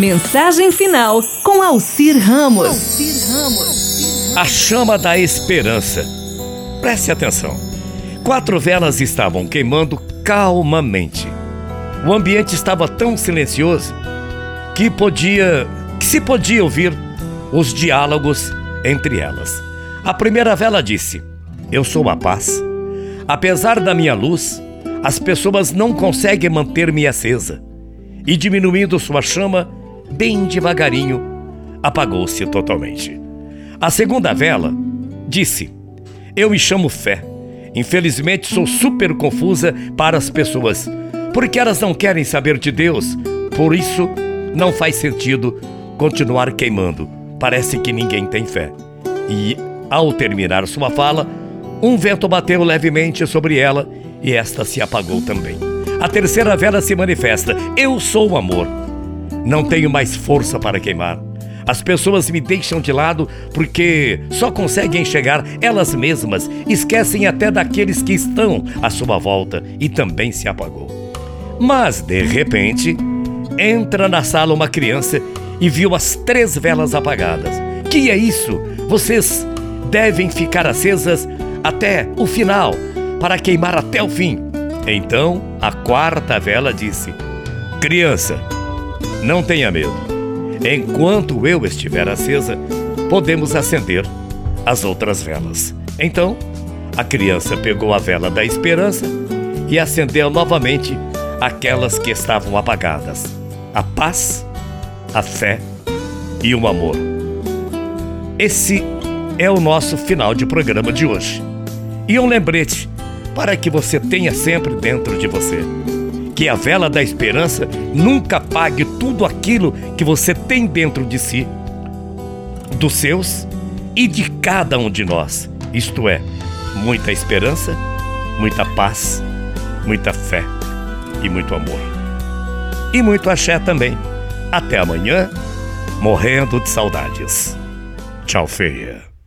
Mensagem final com Alcir Ramos. A chama da esperança. Preste atenção. Quatro velas estavam queimando calmamente. O ambiente estava tão silencioso que podia, que se podia ouvir os diálogos entre elas. A primeira vela disse: Eu sou a paz. Apesar da minha luz, as pessoas não conseguem manter-me acesa. E diminuindo sua chama, bem devagarinho, apagou-se totalmente. A segunda vela disse: Eu me chamo fé. Infelizmente sou super confusa para as pessoas, porque elas não querem saber de Deus. Por isso, não faz sentido continuar queimando. Parece que ninguém tem fé. E, ao terminar sua fala, um vento bateu levemente sobre ela e esta se apagou também. A terceira vela se manifesta: Eu sou o amor. Não tenho mais força para queimar. As pessoas me deixam de lado porque só conseguem enxergar elas mesmas, esquecem até daqueles que estão à sua volta e também se apagou. Mas, de repente, entra na sala uma criança e viu as três velas apagadas. Que é isso? Vocês devem ficar acesas até o final, para queimar até o fim. Então a quarta vela disse: Criança, não tenha medo. Enquanto eu estiver acesa, podemos acender as outras velas. Então, a criança pegou a vela da esperança e acendeu novamente aquelas que estavam apagadas: a paz, a fé e o amor. Esse é o nosso final de programa de hoje. E um lembrete para que você tenha sempre dentro de você que a vela da esperança nunca apague tudo aquilo que você tem dentro de si, dos seus e de cada um de nós. Isto é, muita esperança, muita paz, muita fé e muito amor. E muito axé também. Até amanhã, morrendo de saudades. Tchau, feia.